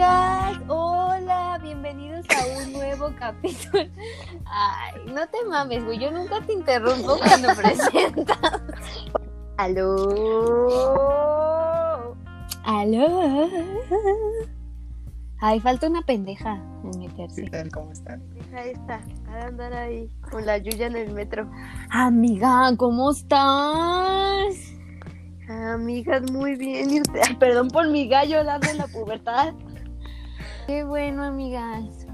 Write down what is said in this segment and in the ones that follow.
Amigas, hola, bienvenidos a un nuevo capítulo. Ay, no te mames, güey, yo nunca te interrumpo cuando presentas. Aló. Aló. Ay, falta una pendeja en meterse. ¿Qué tal? ¿Cómo están? Deja esta, a andar ahí con la Yuya en el metro. Amiga, ¿cómo estás? Amigas, muy bien. Y usted, perdón por mi gallo, la de la pubertad. Qué bueno, amigas.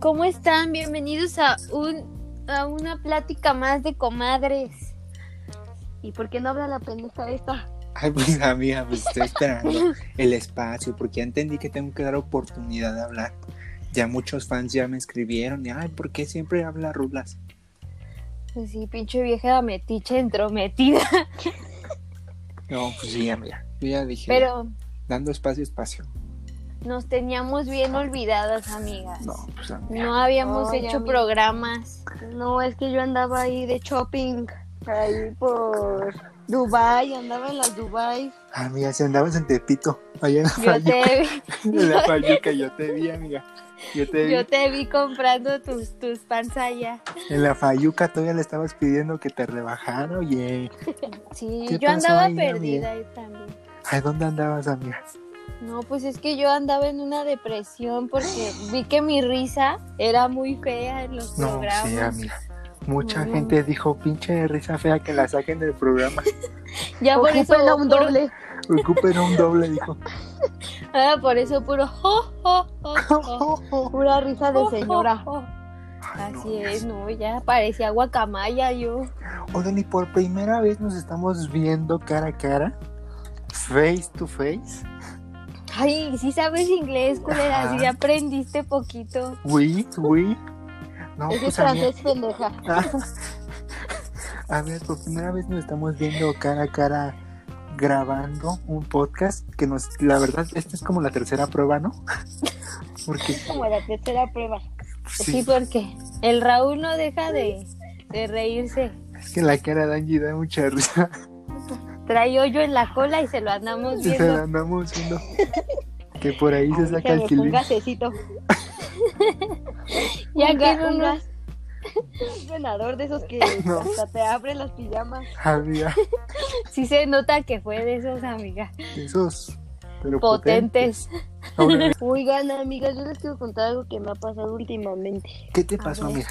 ¿Cómo están? Bienvenidos a un a una plática más de comadres. ¿Y por qué no habla la pendeja esta? Ay, pues amiga, pues estoy esperando el espacio porque ya entendí que tengo que dar oportunidad de hablar. Ya muchos fans ya me escribieron y, ay, ¿por qué siempre habla Rulas? Pues sí, pinche vieja metiche entrometida. No, pues sí, amiga. Yo ya dije, Pero dando espacio, espacio. Nos teníamos bien olvidadas, amigas. No, pues amiga. No habíamos Ay, hecho amiga. programas. No, es que yo andaba ahí de shopping, ahí por Dubai, andaba en las Dubai. Amiga, si andabas en Tepito, allá en la Yo Fayuca, te, en la Fayuca, yo te vi, amiga. Yo te vi. yo te vi comprando tus, tus panzallas. En la Fayuca todavía le estabas pidiendo que te rebajara, oye. Sí, ¿Qué yo andaba ahí, perdida ahí también. Ay, ¿dónde andabas, amiga? No, pues es que yo andaba en una depresión porque vi que mi risa era muy fea en los No, programas. sí, amiga. Mucha No. gente dijo, pinche risa fea que la saquen del programa. Ya por eso, Ocúpenla un doble. Ocupen un doble, dijo. ah, por eso puro jo, jo, jo, jo. Pura risa de Jo, jo, señora. jo. Ay, no. Así es, no, ya parecía guacamaya yo. Oigan, y por primera vez nos estamos viendo cara a cara, face to face. Ay, sí sabes inglés, culera, sí aprendiste poquito. Oui, oui. No, es pues francés pendeja. a ver, por primera vez nos estamos viendo cara a cara grabando un podcast que nos, la verdad, esta es como la tercera prueba, ¿no? Porque Como la tercera prueba. Sí, sí, porque el Raúl no deja de, de reírse. es que la cara de Angie da mucha risa. Trae hoyo en la cola y se lo andamos Y se viendo. andamos viendo. Que por ahí se saca el kilín. un gasecito. Ya un, que un gas. Un venador de esos que No. hasta te abre las pijamas. Amiga, sí se nota que fue de esos amigas esos, pero potentes. Ahora, Oigan, amigas, yo les quiero contar algo que me ha pasado últimamente. ¿Qué te pasó, amiga?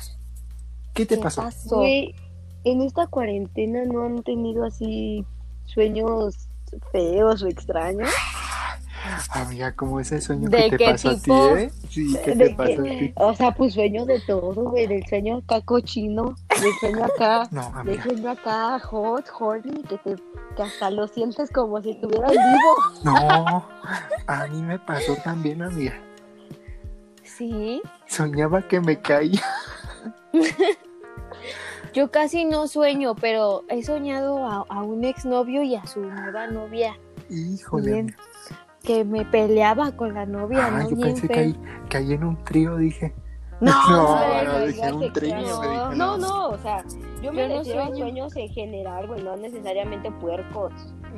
¿Qué te ¿Qué pasó? pasó? En esta cuarentena no han tenido así sueños feos o extraños. Amiga, como ese sueño ¿De que te tipo? a ti, ¿eh? Sí, ¿qué te pasó a ti? O sea, pues sueños de todo, güey, del sueño acá cochino, del sueño acá, No, del sueño acá hot, horny, que, te, que hasta lo sientes como si estuvieras vivo. no. A mí me pasó también, amiga. Sí, Soñaba que me caía. yo casi no sueño, pero he soñado a, a un exnovio y a su nueva novia. Híjole. Bien. Que me peleaba con la novia, Ah, ¿no? yo Bien pensé que ahí, caí en un trío, dije. No, No, no, no, no, dije no, un trío, no, me dije, No, no, o sea, yo me Yo no refiero a sueño. sueños en general, güey, no necesariamente puercos.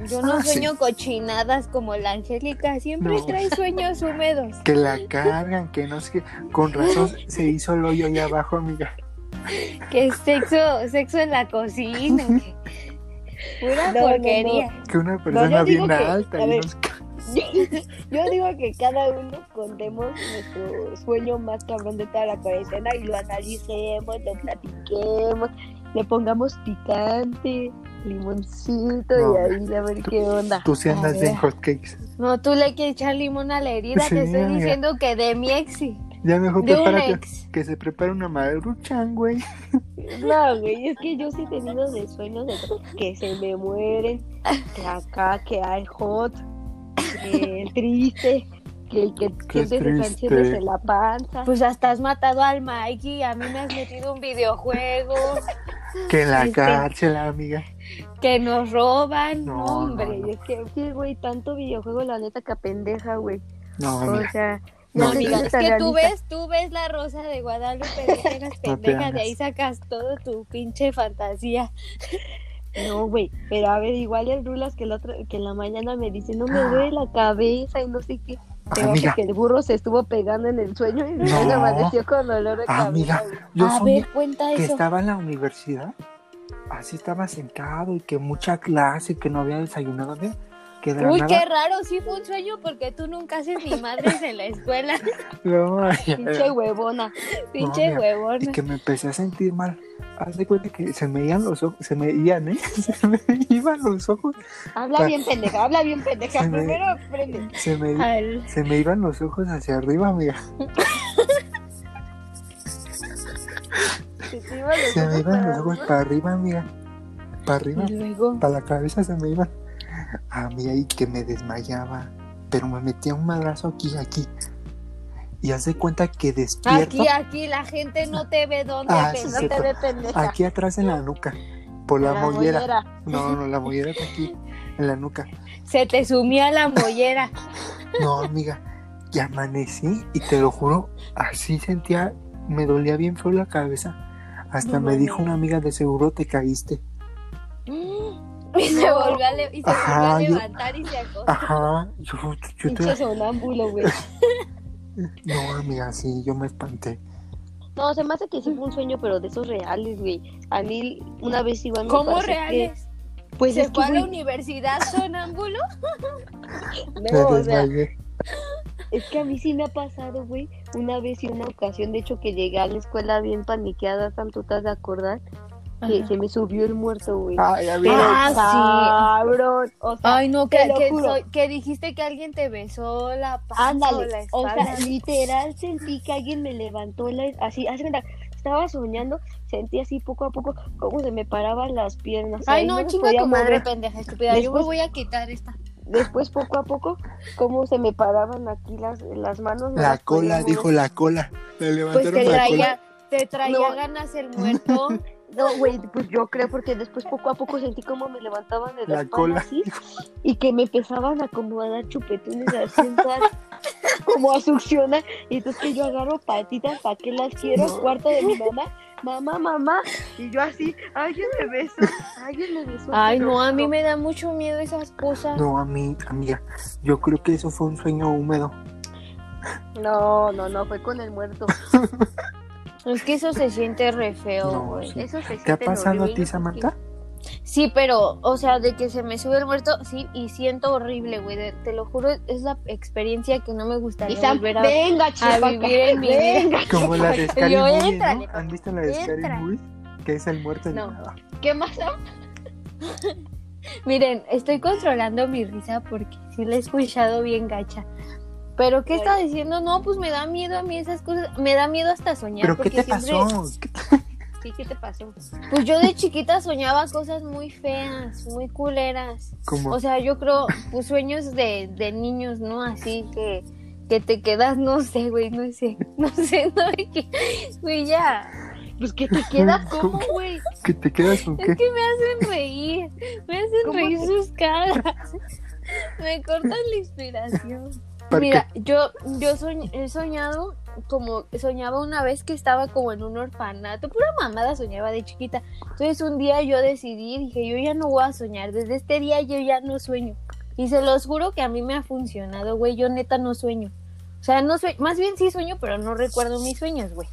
Yo no Ah, sí. sueño cochinadas como la Angélica, siempre No. trae sueños húmedos. Que la cargan, que no sé qué. Con razón se hizo el hoyo ahí abajo, amiga. Que sexo, sexo en la cocina. que- Pura No, no, no. porquería. Que una persona bien alta a y ver. nos ca- Yo digo que cada uno contemos nuestro sueño más cabrón de toda la cuarentena y lo analicemos, lo platiquemos, le pongamos picante, limoncito y ahí a ver qué onda. Tú sí andas bien hotcakes. No, tú le quieres echar limón a la herida. Sí, Te estoy amiga. diciendo que de mi ex, sí. Ya mejor de un prepárate. ex. Que se prepare una maruchan, güey. No, güey, es que yo sí he tenido de sueños de que se me mueren, que acá, que hay hot, que el triste, que, que Qué sientes triste. canciones en la panza. Pues hasta has matado al Mikey. A mí me has metido un videojuego. Que la Este- cárcel, amiga. Que nos roban. No, Hombre, no, no. es que, güey, tanto videojuego, la neta, que pendeja, güey. No, O amiga. sea, No, No, amiga, es que tú ves, tú ves la rosa de Guadalupe, de hagas. ahí sacas todo tu pinche fantasía. No, güey, pero a ver, igual el Rulas que, el otro, que en la mañana me dice, no me duele la cabeza y no sé qué. Te digo Amiga, que el burro se estuvo pegando en el sueño y No. amaneció con dolor de cabeza. amiga, yo a ver, cuenta que eso. estaba en la universidad, así estaba sentado y que mucha clase, que no había desayunado, amiga, que de la Uy, nada- qué raro, sí fue un sueño porque tú nunca haces ni madres en la escuela. No, Pinche huevona. Pinche huevón. y que me empecé a sentir mal. Haz de cuenta que se me iban los ojos, se me iban, ¿eh? Se me iban los ojos, Habla bien pendeja, habla bien pendeja. Se me- Primero aprende. se me, Al- se me iban los ojos hacia arriba, amiga. Se me iban los ojos para arriba, amiga. Para arriba, Y luego. para la cabeza se me iban. A mí ahí que me desmayaba. Pero me metía un madrazo aquí, aquí. Y haz de cuenta que despierto. Aquí, aquí, la gente no te ve dónde, Ah, sí, no te ve pendeja. Aquí atrás en la nuca. Por la, La mollera. mollera. No, no, la mollera está aquí. En la nuca. Se te sumía la mollera. No, amiga. Y amanecí y te lo juro, así sentía, me dolía bien feo la cabeza. Hasta No me dijo una amiga de seguro te caíste. Y se volvió a, le- y se Ajá, volvió a yo- levantar y se acostó. Ajá, yo, yo Pinche te... sonámbulo, güey. No, amiga, sí, yo me espanté. No, se me hace que sí fue un sueño, pero de esos reales, güey. A mí una vez igual me ¿Cómo que- reales? Pues ¿Se es que, fue a la güey, universidad sonámbulo? No, o sea, es que a mí sí me ha pasado, güey, una vez y una ocasión, de hecho, que llegué a la escuela bien paniqueada, tanto te has de acordar, que se me subió el muerto, güey. Ay, Pero amiga. Ah, cabrón, o sea, Ay, no, que, que, soy- que dijiste que alguien te besó la panza o la sea, literal sentí que alguien me levantó la, así, hace cuenta, estaba soñando, sentí así poco a poco cómo se me paraban las piernas. Ay, no, me chinga tu madre, pendeja estúpida. Yo me voy a quitar esta. Después, poco a poco, cómo se me paraban aquí las, las manos. no La las cola, dijo la cola. Me Pues levantaron te la cola. traía, te traía No. ganas el muerto. No, güey, pues yo creo porque después poco a poco sentí cómo me levantaban de la, La cola. así y que me empezaban a como a dar chupetones así, en todas- como a succionar. Y entonces que yo agarro patitas, ¿para qué las quiero? No. Cuarto de mi mamá, mamá, mamá. Y yo así, alguien me besó, alguien me besó. Ay, no, a mí me da mucho miedo esas cosas. No, a mí, amiga, yo creo que eso fue un sueño húmedo. No, no, no, fue con el muerto. Es que eso se siente re feo, No, güey. sí. Eso se ¿Te ha pasado a ti, Samantha? Sí, pero, o sea, de que se me sube el muerto, sí, y siento horrible, güey. de- Te lo juro, es la experiencia que no me gustaría Sam, volver a venga, chica, vivir en mi vida. venga. Como la de Scary Yo, Movie, éntrale, ¿no? ¿Han visto la de Scary. Movie? Que es el muerto No. animado. ¿Qué más? Miren, estoy controlando mi risa porque sí la he escuchado bien gacha. Pero, ¿qué está diciendo? No, pues me da miedo a mí esas cosas. Me da miedo hasta soñar. ¿Pero qué porque te siempre- pasó? ¿Qué Sí, ¿qué te pasó? Pues yo de chiquita soñaba cosas muy feas, muy culeras. Como, O sea, yo creo, pues sueños de, de niños, ¿no? Así que, que te quedas, no sé, güey, no sé, no sé, no sé qué. Güey, ya. Pues que te quedas ¿Cómo? como, güey. ¿que te quedas con Es qué? que me hacen reír, me hacen ¿Cómo reír te- sus caras. Me cortan la inspiración. ¿Por Mira, yo, yo soñ- he soñado como soñaba una vez que estaba como en un orfanato, pura mamada soñaba de chiquita. Entonces un día yo decidí, dije, yo ya no voy a soñar, desde este día yo ya no sueño. Y se los juro que a mí me ha funcionado, güey, yo neta no sueño. O sea, no sueño, más bien sí sueño, pero no recuerdo mis sueños, güey.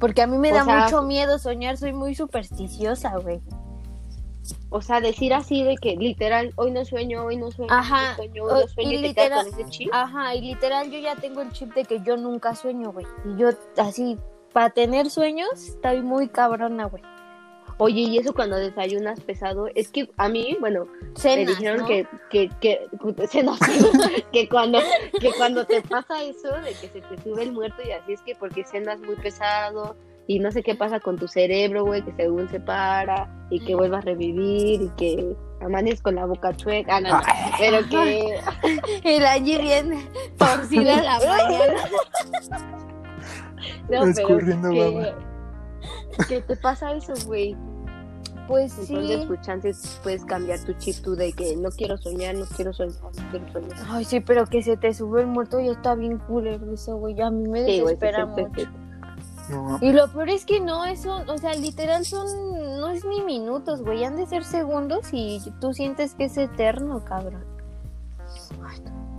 Porque a mí me O da sea, mucho miedo soñar, soy muy supersticiosa, güey. O sea, decir así de que literal, hoy no sueño, hoy no sueño, Ajá, hoy no sueño, hoy o- no sueño, y y, literal- con ese chip. Ajá, y literal yo ya tengo el chip de que yo nunca sueño, güey. Y yo así, para tener sueños, estoy muy cabrona, güey. Oye, y eso cuando desayunas pesado, es que a mí, bueno, me Cenas, dijeron ¿no? que, que, que, que cuando, que cuando te pasa eso de que se te sube el muerto y así es que porque cenas muy pesado y no sé qué pasa con tu cerebro, güey, que según se para y que vuelvas a revivir y que amanes con la boca chueca, ah, no, no, Ay. pero que la Angie bien torcida la mañana. no, Escurriendo pero que, que te pasa eso, güey. Pues Entonces, sí. pues chances puedes cambiar tu chip tú de que no quiero soñar, no quiero soñar, no quiero soñar. Ay, sí, pero que se te sube el muerto y está bien culero eso, güey. A mí me Sí, desespera mucho. No, Y lo peor es que no, eso, o sea, literal son, no es ni minutos, güey, han de ser segundos y tú sientes que es eterno, cabrón.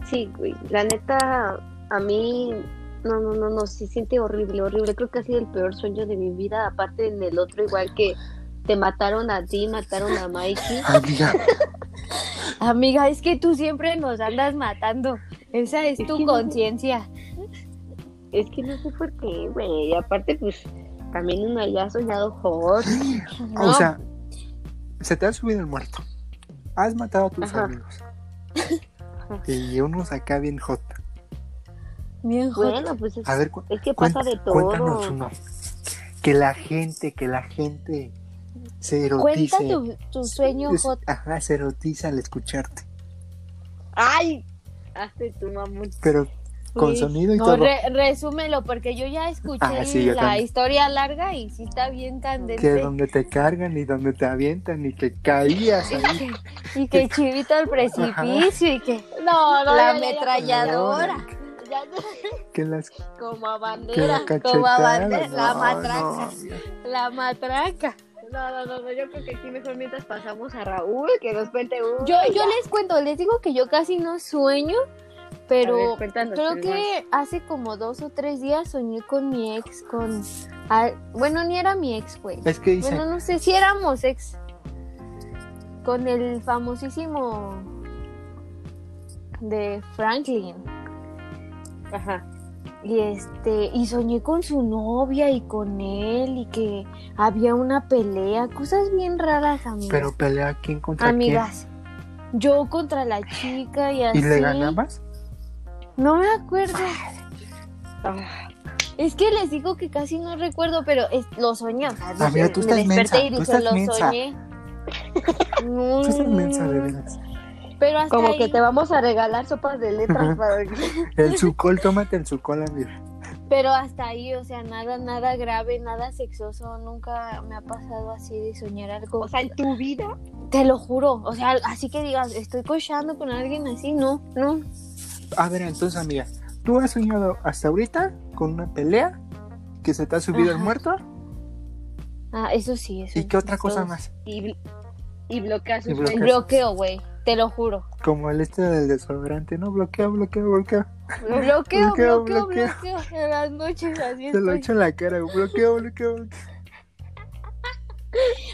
sí, güey. La neta, a mí, no, no, no, no, se siente horrible, horrible. Creo que ha sido el peor sueño de mi vida. Aparte en el otro, igual que te mataron a ti, mataron a Mikey. Amiga, Amiga, es que tú siempre nos andas matando. Esa es Es tu conciencia. Es que no sé por qué, güey. Y aparte, pues, también uno ya ha soñado hot. No, o sea, se te ha subido el muerto. Has matado a tus Ajá. amigos. Y unos acá bien hot. bien hot. Bueno, pues es, A ver, es que pasa de cuéntanos todo. uno. Que la gente, que la gente se Cuenta erotice. tu, tu sueño Es- hot. Ajá, se erotiza al escucharte. ¡Ay! Hazte tu mamón. Pero con sonido y no, todo. re- resúmelo, porque yo ya escuché Ah, sí, yo la también. historia larga y sí está bien Que candente. donde te cargan y donde te avientan y que caías ahí. Y que chivito al precipicio y que No, no, la ametralladora. ya, Que las como a que bandera. la como cachetada. bandera, la matraca. no, la matraca. No, no, no, no, yo creo que aquí mejor mientras pasamos a Raúl, que nos cuente uno. Yo, yo les cuento, les digo que yo casi no sueño, pero ver, creo que hace como dos o tres días soñé con mi ex, con... bueno, ni era mi ex, güey. Es que dice, Bueno, no sé si éramos ex. Con el famosísimo de Franklin. Ajá. Y este, y soñé con su novia y con él y que había una pelea, cosas bien raras, amigas. pero pelea quién contra amigas. Yo contra la chica y así. quién. ¿Y le ganabas? No me acuerdo. Ah, Es que les digo que casi no recuerdo, pero es- lo soñé. O sea, Ah, mira, tú me estás desperté mensa, y tú dije, estás lo mensa. soñé. No, Tú estás mensa, de veras. Pero hasta como ahí. que te vamos a regalar sopas de letras para que... El sucol, tómate el sucol, amiga. Pero hasta ahí, o sea, nada, nada grave, nada sexoso. Nunca me ha pasado así de soñar algo. O sea, en tu vida. te lo juro. O sea, así que digas, estoy cochando con alguien así, no, no. A ver, entonces, amiga, ¿tú has soñado hasta ahorita con una pelea? ¿Que se te ha subido el muerto? Ah, eso sí, eso ¿Y qué otra cosa más? Y, y sus bloqueo, güey. Te lo juro. Como el este del desodorante, ¿no? Bloquea, bloquea. Bloqueo, Bloqueo, bloqueo, bloqueo. bloqueo. En las noches así Se lo echo en la cara, bloqueo, bloqueo, bloqueo.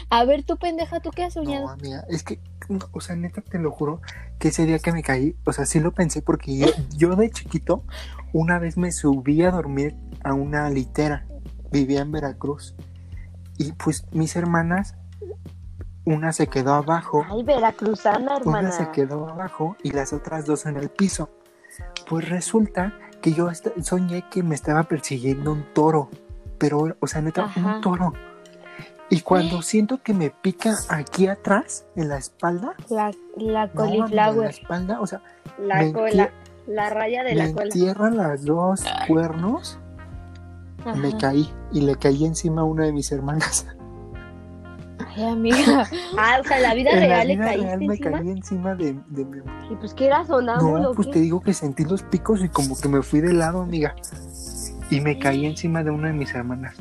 A ver, tú pendeja, ¿tú qué has No, soñado? amiga, es que, no, o sea, neta, te lo juro, que ese día que me caí, o sea, sí lo pensé porque yo, yo de chiquito, una vez me subí a dormir a una litera, vivía en Veracruz, y pues mis hermanas, una se quedó abajo, Ay, veracruzana, hermana. una se quedó abajo y las otras dos en el piso. Pues resulta que yo soñé que me estaba persiguiendo un toro, pero, o sea, neta, Ajá. un toro. Y cuando siento que me pica aquí atrás, en la espalda, La, la no, en la espalda, o sea, La cola. La raya de me la cola. entierran las dos cuernos, me caí y le caí encima a una de mis hermanas. Ay, amiga. Ah, o sea, en la vida en la real le vida caíste real me encima. caí encima de, de mi Y pues que era sonámbulo. No, ¿o pues qué? te digo que sentí los picos y como que me fui de lado, amiga. Y me caí encima de una de mis hermanas.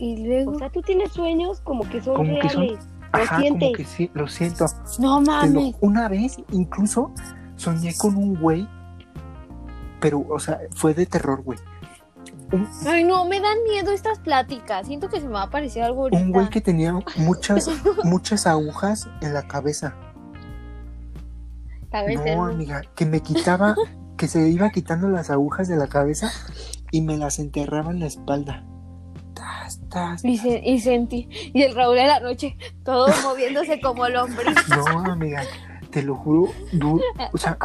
Y luego. O sea, tú tienes sueños como que son Como que reales. Lo sientes. como que sí, lo siento. no lo- mames. una vez incluso soñé con un güey, pero, o sea, fue de terror, güey. Un, Ay, no, me dan miedo estas pláticas. Siento que se me va a aparecer algo ahorita. un güey que tenía muchas, muchas agujas en la cabeza. No, amiga, que me quitaba, que se iba quitando las agujas de la cabeza y me las enterraba en la espalda. Y, se- y sentí. Y el Raúl de la noche, todo moviéndose como lombriz. No, amiga, te lo juro, du- o sea,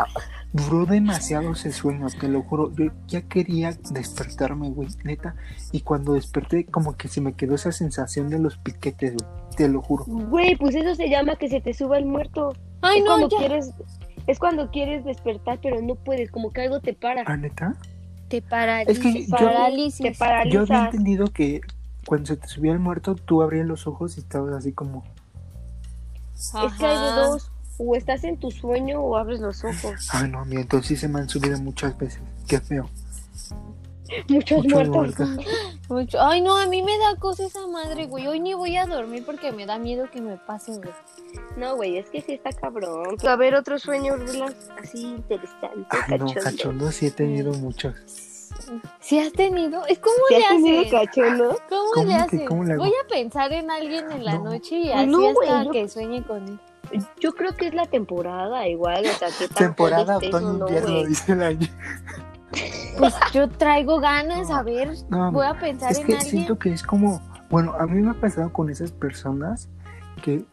duró demasiado ese sueño, te lo juro. Yo ya quería despertarme, güey, neta. Y cuando desperté, como que se me quedó esa sensación de los piquetes, güey, te lo juro. Güey, pues eso se llama que se te suba el muerto. Ay, es no, cuando ya. quieres, es cuando quieres despertar, pero no puedes, como que algo te para. ¿Ah, neta? Te paraliza. Es que yo- parálisis. Te Yo paraliza. había entendido que cuando se te subía el muerto, tú abrías los ojos y estabas así como. Es que hay de dos. O estás en tu sueño o abres los ojos. Ay, no, amiga, entonces sí se me han subido muchas veces. Qué feo. Muchos Muchos muertos. Mucho. Ay, no, a mí me da cosa esa madre, güey. Hoy ni voy a dormir porque me da miedo que me pasen, güey. No, güey, es que sí está cabrón. A ver, otro sueño, Rula, así interesante, Ay, no, cachondo. cachondo sí he tenido muchos. ¿Sí has tenido? Es como ¿Sí le has tenido hacen? cachondo? ¿Cómo, ¿Cómo le que- hacen? cómo le? Voy a pensar en alguien en la No. noche y así No, hasta yo- que sueñe con él. Yo creo que es la temporada igual, o sea, que Temporada joven estés o no, otoño-invierno, güey. dice el año. Pues yo traigo ganas, a ver, No, voy a pensar es en que alguien. siento que es como, bueno, a mí me ha pasado con esas personas que,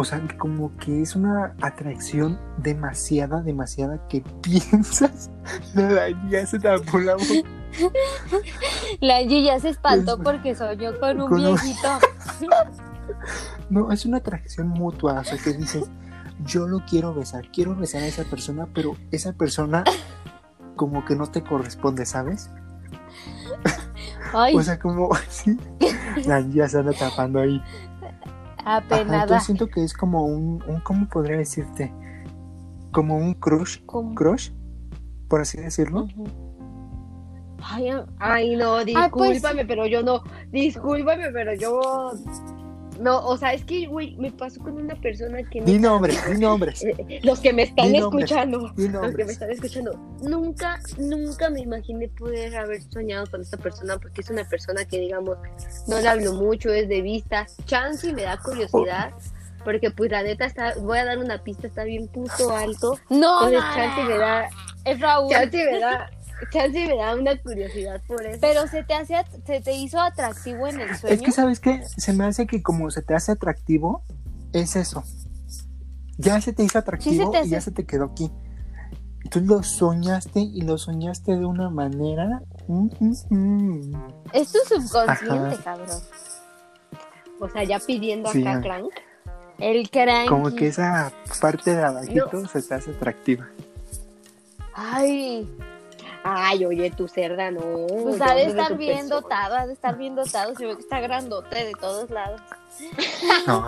o sea, como que es una atracción demasiada, demasiada que piensas, la ya se tapó la boca. La Angie ya se espantó Es- porque soñó con un con un- viejito. No, es una atracción mutua, o sea, que dices, yo lo quiero besar, quiero besar a esa persona, pero esa persona como que no te corresponde, ¿sabes? Ay, O sea, como, sí, la ya se anda tapando ahí. Ajá, apenada. entonces siento que es como un, un, ¿cómo podría decirte? Como un crush, ¿Cómo? crush, por así decirlo. Ay, Ay, no, pues- discúlpame, pero yo no. Discúlpame, pero yo. No, o sea, es que, güey, me pasó con una persona que. Di nombres, di nombres, Los que me están nombres. escuchando. Los que me están escuchando. Nunca, nunca me imaginé poder haber soñado con esta persona porque es una persona que, digamos, no le hablo mucho, es de vista. Chance y me da curiosidad. Porque, pues, la neta, está, voy a dar una pista, está bien puto alto. No, Entonces, chance me da, es Raúl. chance me da, chance me da una curiosidad por eso. Pero se te hace, se te hizo atractivo en el sueño. Es que, ¿sabes qué? Se me hace que como se te hace atractivo, es eso. Ya se te hizo atractivo te y ya se te quedó aquí. Tú lo soñaste y lo soñaste de una manera. mm, mm, mm. Es tu subconsciente, Ajá. cabrón. O sea, ya pidiendo Sí, acá crank. El cranky. Como que esa parte de abajito se te hace atractiva. Ay, Ay, oye, tu cerda, no. pues ha de estar bien persona. dotado, ha de estar bien dotado. Se ve que está grandote de todos lados. No.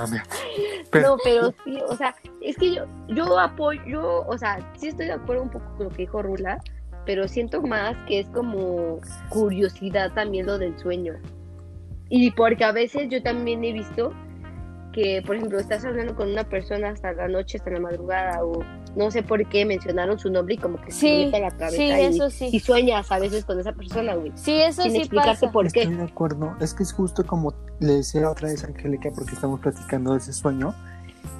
Pero, No, pero sí, o sea, es que yo, yo apoyo, yo, o sea, sí estoy de acuerdo un poco con lo que dijo Rula, pero siento más que es como curiosidad también lo del sueño. Y porque a veces yo también he visto que, por ejemplo, estás hablando con una persona hasta la noche, hasta la madrugada, o no sé por qué mencionaron su nombre y como que se Sí, mete a la cabeza sí, y, eso y sí. sueñas a veces con esa persona, güey. Sí, eso Sin sí explicarte pasa. por estoy qué. de acuerdo. Es que es justo como le decía otra vez a Angélica, porque estamos platicando de ese sueño.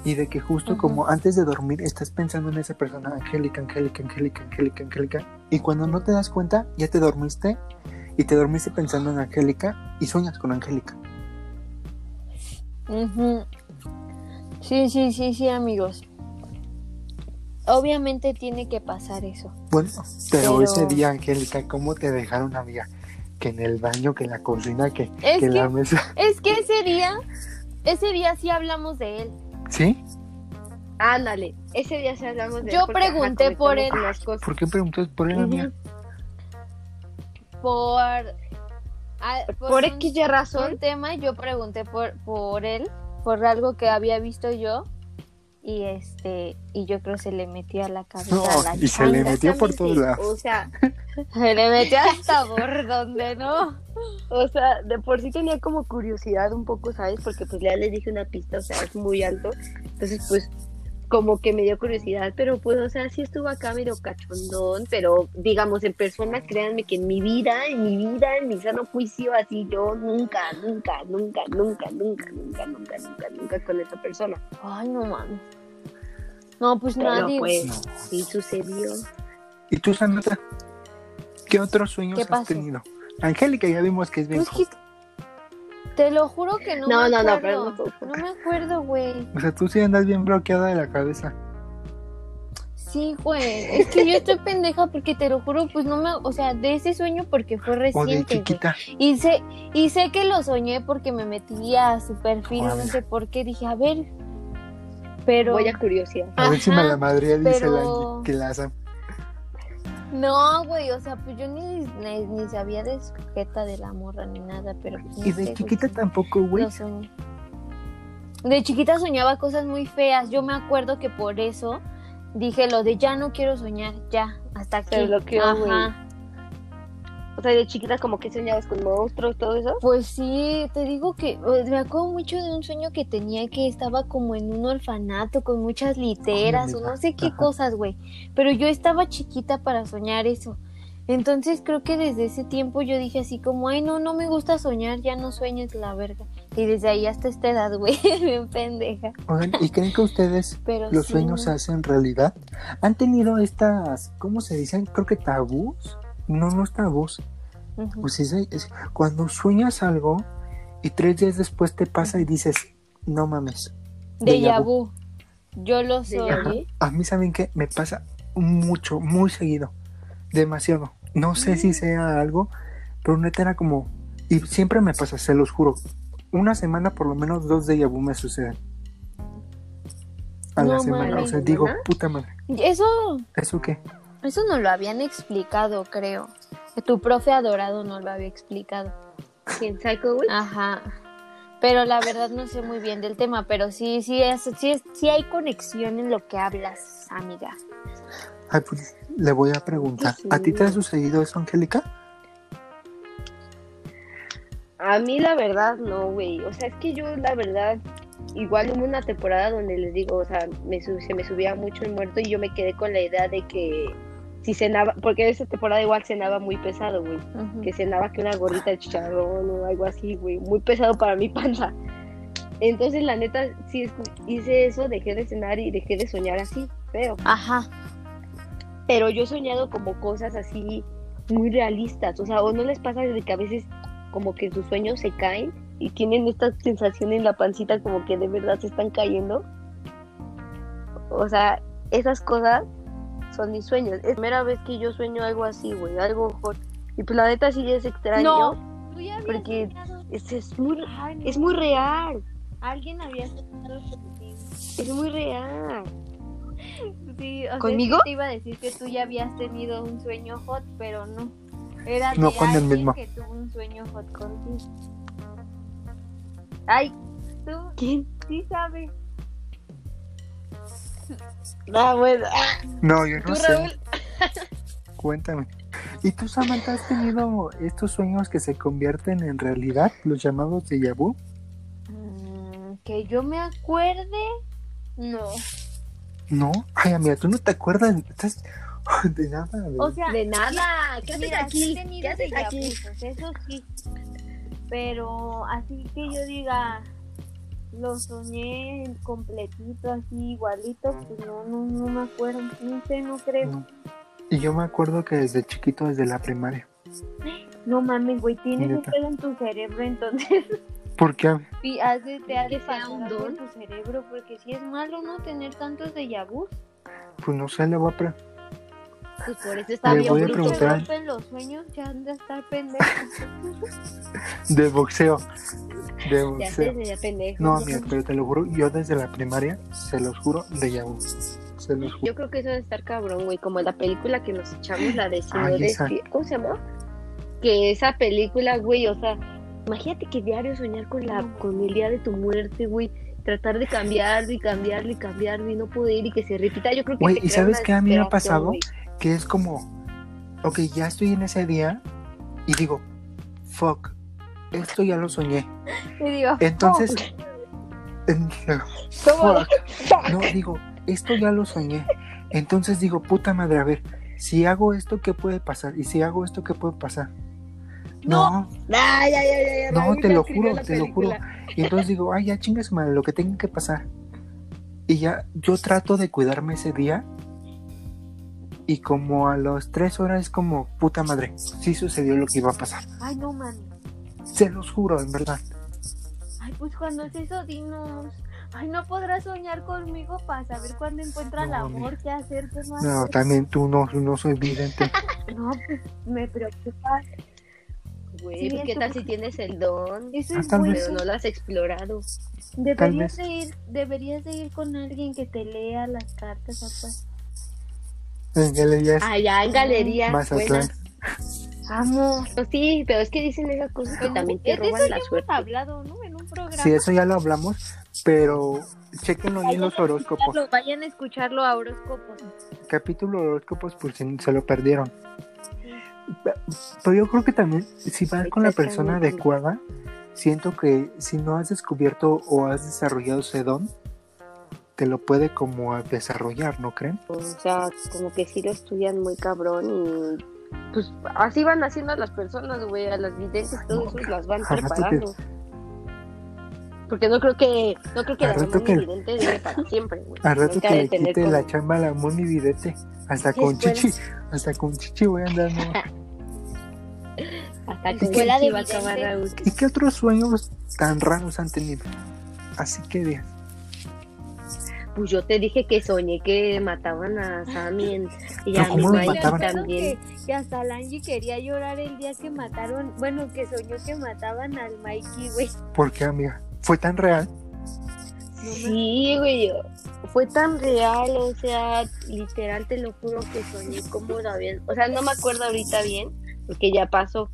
Y de que justo Ujú. como antes de dormir estás pensando en esa persona, Angélica, Angélica, Angélica, Angélica, Angélica. Y cuando no te das cuenta, ya te dormiste. Y te dormiste pensando en Angélica y sueñas con Angélica. Sí, sí, sí, sí, amigos. Obviamente tiene que pasar eso. Bueno, pero, Pero- ese día, Angélica, ¿cómo te dejaron, amiga? Que en el baño, que en la cocina, que, Es que en la que, mesa. es que ese día, ese día sí hablamos de él. ¿Sí? Ándale, ese día se hablamos de Yo porque, ajá, pregunté por él. unas cosas. ¿Por qué preguntas por él, Ujú. amiga? Por, a- Por un- X razón, un tema yo pregunté por, por él, por algo que había visto yo. Y este, y yo creo se le metió a la cabeza No, la y se le metió por todos lados. O sea, Se le metió hasta por donde no. o sea, de por sí tenía como curiosidad un poco, ¿sabes? Porque pues ya les dije una pista, o sea, es muy alto. Entonces, pues, como que me dio curiosidad, pero pues, o sea, sí estuvo acá medio cachondón, pero digamos, en persona, créanme que en mi vida, en mi vida, en mi sano juicio, así yo nunca, nunca, nunca, nunca, nunca, nunca, nunca, nunca, nunca con esa persona. Ay, no mames. No, pues Pero nadie. pues, No. sí sucedió. ¿Y tú, Sandra? ¿Qué otros sueños ¿Qué has tenido? Angélica ya vimos que es bien Pues te lo juro que no, No, me no, no, acuerdo. pero no puedo. No me acuerdo, güey. O sea, tú sí andas bien bloqueada de la cabeza. Sí, güey. Es que yo estoy pendeja porque te lo juro, pues no me, o sea, de ese sueño porque fue O de reciente, güey. chiquita. Y sé, y sé que lo soñé porque me metí a su perfil, no Órale. sé por qué, dije, a ver. Pero Voy a curiosidad. A ver si me la madre dice pero- la que la Sam. No, güey, o sea, pues yo ni, ni, ni sabía de sujeta de la morra ni nada, pero pues, Y sé, de güey. chiquita tampoco, güey. Lo soñé. De chiquita soñaba cosas muy feas. Yo me acuerdo que por eso dije lo de ya no quiero soñar, ya, hasta Se aquí. bloqueó, güey. O sea, de chiquita como que soñabas con monstruos, todo eso. Pues sí, te digo que eh, me acuerdo mucho de un sueño que tenía que estaba como en un orfanato con muchas literas o no sé qué Ajá. cosas, güey. Pero yo estaba chiquita para soñar eso. Entonces creo que desde ese tiempo yo dije así como, ay no, no me gusta soñar, ya no sueñes la verga. Y desde ahí hasta esta edad, güey, bien pendeja. Oigan, ¿y creen que ustedes Pero los sí, sueños se hacen realidad? ¿Han tenido estas, ¿cómo se dicen? Creo que tabús. No, no es. Pues es, es- cuando sueñas algo y tres días después te pasa y dices, no mames. Déjà vu. Yo lo soy. A mí, ¿saben qué? Me pasa mucho, muy seguido. Demasiado. No sé Mm. si sea algo, pero neta era como... Y siempre me pasa, se los juro. Una semana, por lo menos dos de vu me suceden. A la No semana. O sea, digo, puta madre. Eso, ¿Eso qué? Eso no lo habían explicado, creo. Tu profe adorado no lo había explicado. ¿Quién Psycho, güey? Ajá. Pero la verdad no sé muy bien del tema, pero sí, sí, es, sí, es- sí hay conexión en lo que hablas, amiga. Ay, pues, le voy a preguntar. ¿A ti te ha sucedido eso, Angélica? A mí la verdad no, güey. O sea, es que yo la verdad, igual hubo una temporada donde les digo, o sea, me se me subía mucho el muerto y yo me quedé con la idea de que si cenaba, porque esa temporada igual cenaba muy pesado, güey. Que cenaba que una gordita de chicharrón o algo así, güey. Muy pesado para mi panza. Entonces, la neta, sí hice eso, dejé de cenar y dejé de soñar así, feo. Ajá. pero yo he soñado como cosas así muy realistas, o sea, o no les pasa de que a veces como que sus sueños se caen y tienen esta sensación en la pancita como que de verdad se están cayendo. O sea, esas cosas son mis sueños. Es la primera vez que yo sueño algo así, güey, algo hot. Y pues la neta sí es extraño. No. Tú ya habías Porque- Es, es muy, Ay, no. es muy real, Alguien había soñado contigo. es muy real. Sí, o sea, ¿Conmigo? que te iba a decir que tú ya habías tenido un sueño hot, pero no. Era No de con el alguien mismo. que tuvo un sueño hot contigo. Ay, tú ¿Quién? sí sabes. Ah, bueno. No, yo no ¿Tú, sé. Raúl? Cuéntame. ¿Y tú, Samantha, has tenido estos sueños que se convierten en realidad, los llamados de vu? Mm, que yo me acuerde, no. No. Ay, amiga, tú no te acuerdas. Estás de nada. de- O sea, De nada. ¿Qué haces aquí? ¿Qué haces aquí? vus, eso sí. Pero así que yo diga, lo soñé completito, así igualito, pues no, no, no me acuerdo, no sé, no creo. No. Y yo me acuerdo que desde chiquito, desde la primaria. No mames, güey, tienes un pedo en tu cerebro, entonces ¿Por qué? y has de, te de un don. tu cerebro, porque si es malo no tener tantos déjà vus, Pues no sé, le voy a pre- Pues por eso está Le bien voy a preguntar. rompen los sueños, ya han de estar pendejos. De boxeo. De Ya pendejo. No, amiga, pero te lo juro, yo desde la primaria, se los juro, de vu. Se los juro. Yo creo que eso debe estar cabrón, güey. Como la película que nos echamos, la de Ay, ¿Cómo se llama? Que esa película, güey, o sea, imagínate que diario soñar con la con el día de tu muerte, güey. Tratar de cambiarlo y cambiarlo y cambiarlo y no poder y que se repita. Yo creo que Güey, ¿y sabes qué a mí me ha pasado? Que es como, ok, ya estoy en ese día y digo, fuck, esto ya lo soñé. Y digo, Entonces, en- ¿Cómo? no, digo, esto ya lo soñé. Entonces digo, puta madre, a ver, si hago esto, ¿qué puede pasar? Y si hago esto, ¿qué puede pasar? No, no, te lo juro, te lo juro. Y entonces digo, ay, ya chinga su madre, lo que tenga que pasar. Y ya, yo trato de cuidarme ese día. Y como a las tres horas es como, puta madre, sí sucedió lo que iba a pasar. ay no mames. Se los juro, en verdad. Ay, pues cuando es eso, dinos. Ay, no podrás soñar conmigo para saber cuándo encuentra el No, amor, qué hacer, qué no No, hacer. también tú no, no soy vidente. No, pues me preocupa. Güey, Sí, pues, ¿qué tal si tienes el don? Eso Ah, es bueno. Pero no lo has explorado. Deberías de ir, deberías de ir con alguien que te lea las cartas, papá. En galerías Allá en galería. Mazatlán. Vamos. Pues sí, pero es que dicen esas cosas que también te roban eso la ya hemos suerte. hablado, ¿no? En un programa. Sí, eso ya lo hablamos, pero chequenlo ahí en los horóscopos. Vayan a escucharlo a horóscopos. Capítulo de horóscopos, por si se lo perdieron. Pero yo creo que también, si vas con la persona adecuada, siento que si no has descubierto o has desarrollado ese don, te lo puede como desarrollar, ¿no creen? O sea, como que sí lo estudian muy cabrón y pues así van haciendo a las personas, güey, a las videntes, todo eso las van preparando. Porque no creo que, no creo que Al la que- vidente dure para siempre, güey. Al rato Nunca que le quite como- la chamba a la Moni Videte, hasta con Escuela. chichi, hasta con chichi voy a andar. ¿no? Hasta ¿Y que qué? la de va a acabar. ¿Y qué otros sueños tan raros han tenido? Así que digas, Pues yo te dije que soñé que mataban a Sammy en- y a mi ¿cómo lo también. Que, que hasta la Angie quería llorar el día que mataron, bueno, que soñó que mataban al Mikey, güey. ¿por qué, amiga? ¿Fue tan real? Sí, güey, fue tan real, o sea, literal te lo juro que soñé como la bien. O sea, no me acuerdo ahorita bien, porque ya pasó.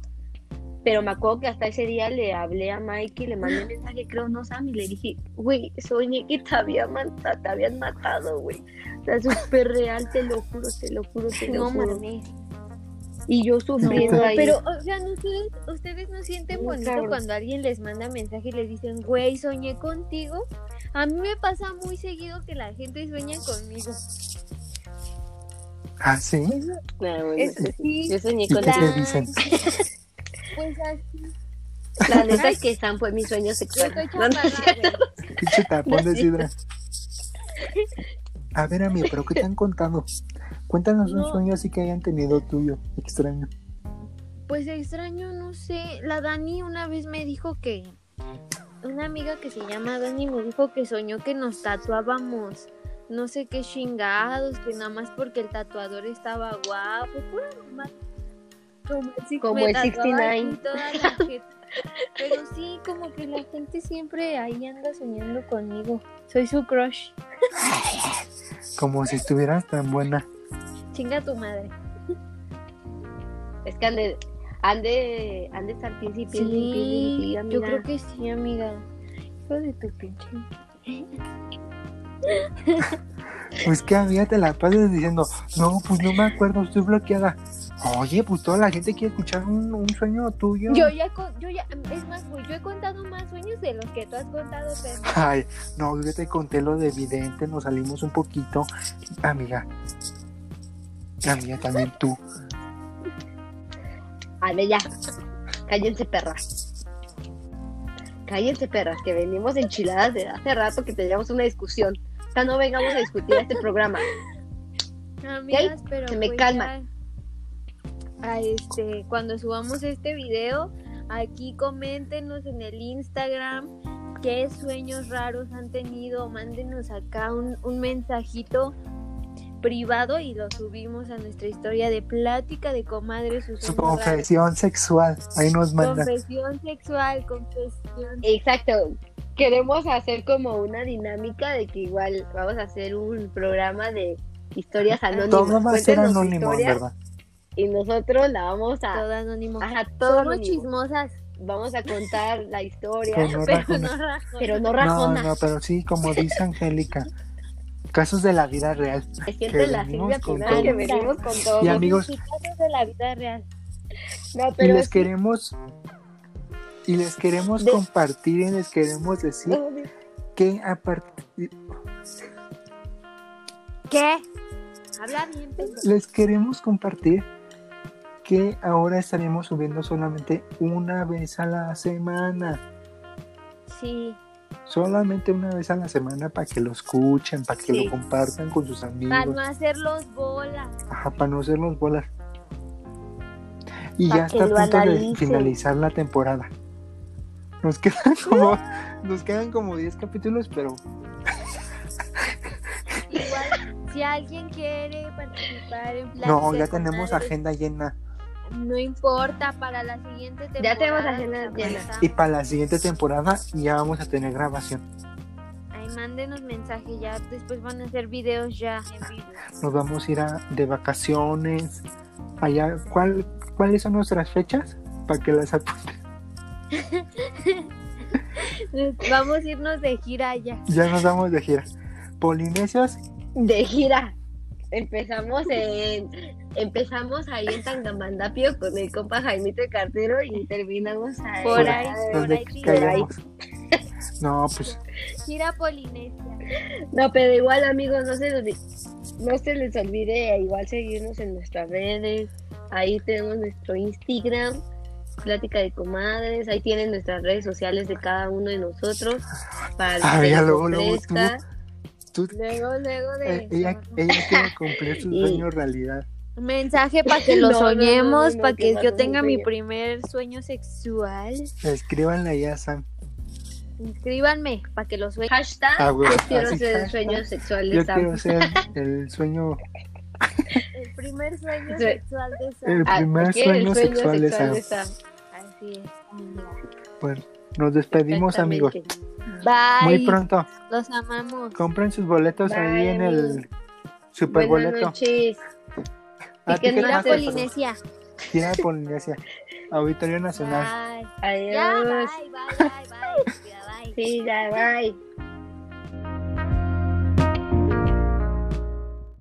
Pero me acuerdo que hasta ese día le hablé a Mike y le mandé mensaje, creo, no, Sam, y le dije, güey, soñé que te, había mata- te habían matado, güey. O sea, súper real, te lo juro, te lo juro, te lo No juro. mames. Y yo sufriendo No, ahí. Pero, o sea, ¿no ustedes, ustedes no sienten bonito cabrón. cuando alguien les manda mensaje y les dicen, güey, soñé contigo. A mí me pasa muy seguido que la gente sueña conmigo. Ah, sí. Ah, bueno, Es, pues, sí, yo soñé ¿Y con qué él. te dicen? pues así. La neta es que Sam fue mi sueño Yo sexual. estoy No, no es cierto. Pinche tapón de sidra. A ver, amigo, ¿pero qué te han contado? Cuéntanos un No. sueño así que hayan tenido tuyo, extraño. Pues extraño, no sé. La Dani una vez me dijo que. Una amiga que se llama Dani me dijo que soñó que nos tatuábamos. No sé qué chingados, que nada más porque el tatuador estaba guapo. Pura mamá. Como el, six- Como me el tatuaba 69. aquí toda la jeta. Pero sí, como que la gente siempre ahí anda soñando conmigo. Soy su crush. Como si estuvieras tan buena. Chinga tu madre. Es que han de, han de, han de estar y y Sí, yo creo que sí, amiga. Hijo de tu pinche. Pues que amiga te la pasas diciendo, no, pues no me acuerdo, estoy bloqueada. Oye, pues toda la gente quiere escuchar un, un sueño tuyo. Yo ya, yo ya, es más, güey, yo he contado más sueños de los que tú has contado, pero Ay, no, yo te conté lo de evidente, nos salimos un poquito. Amiga. Amiga, también tú. Ale, ya. Cállense, perras. Cállense, perras, que venimos enchiladas de hace rato que teníamos una discusión. O sea, no vengamos a discutir este programa. amigas, pero se me pues calma. ya, a este, cuando subamos este video, aquí coméntenos en el Instagram qué sueños raros han tenido, mándenos acá un, un mensajito privado y lo subimos a nuestra historia de plática de comadres sus Su raros. confesión sexual. Ahí nos mandan. Confesión sexual, confesión. Exacto. Queremos hacer como una dinámica de que igual vamos a hacer un programa de historias anónimas. Todo va a ser anónimo, ¿verdad? Y nosotros la vamos a, Todo anónimo. Ajá, todo Somos anónimo. chismosas, vamos a contar la historia, Pero no pero rajona. no rajonas. pero no No, rajona. no, pero sí, como dice Angélica. Casos de la vida real. Es que la venimos Silvia con todo. que venimos con todo. Y amigos, Casos de la vida real. No, y pero les sí- queremos y les queremos De- compartir y les queremos decir que a partir ¿Qué? Habla bien, pendejo. les queremos compartir que ahora estaremos subiendo solamente una vez a la semana. Sí, Solamente una vez a la semana para que lo escuchen, para que Sí. lo compartan con sus amigos. para no hacerlos bolas. Ajá, para no hacerlos bolas. Y Pa' ya está a punto de finalizar la temporada. Nos quedan como, nos quedan como 10 capítulos, pero Igual, si alguien quiere participar en plan no, ya tenemos agenda llena. No importa, para la siguiente temporada. Ya tenemos agenda llena. Y para la siguiente temporada ya vamos a tener grabación. Ahí mándenos mensaje, ya después van a hacer videos ya en vivo. Nos vamos a ir a- de vacaciones. Allá, ¿cuál, ¿cuáles son nuestras fechas? Para que las apunten. Vamos a irnos de gira ya. Ya nos vamos de gira. Polinesios de gira. empezamos en empezamos ahí en Tangamandapio con el compa Jaimito el cartero y terminamos ahí. Por ahí, por ¿Dónde ahí, caíamos? No, pues Gira Polinesia. No, pero igual amigos, no se, les, no se les olvide igual seguirnos en nuestras redes. Ahí tenemos nuestro Instagram, Plática de Comadres. Ahí tienen nuestras redes sociales de cada uno de nosotros. Para que Ah, ya luego, luego ofrezca. tú, Luego, luego de. eh, ella, ella quiere cumplir su Y- sueño realidad. Mensaje para que lo No, no, no, soñemos, no, no, para que yo tenga mi sueño. primer sueño sexual. Escríbanle ahí a Sam. Inscríbanme para que lo sueñen. Hashtag, Ah, yo quiero ser hashtag, sueños sexuales. Yo Sam. quiero ser el sueño, El primer sueño Sí. sexual de el Sam. Ah, primer ¿quiere el sueño sexual de Sam. de Sam? Así es. Bueno, nos despedimos amigos. Bye. Muy pronto. Los amamos. Compren sus boletos ahí Bye, en amigos. el super Buenas boleto. noches. Ah, Y que no Master, Polinesia. De Polinesia. Auditorio Nacional. Bye. Ya, bye, Adiós. bye, bye, bye. Ya, bye. Sí, ya, bye.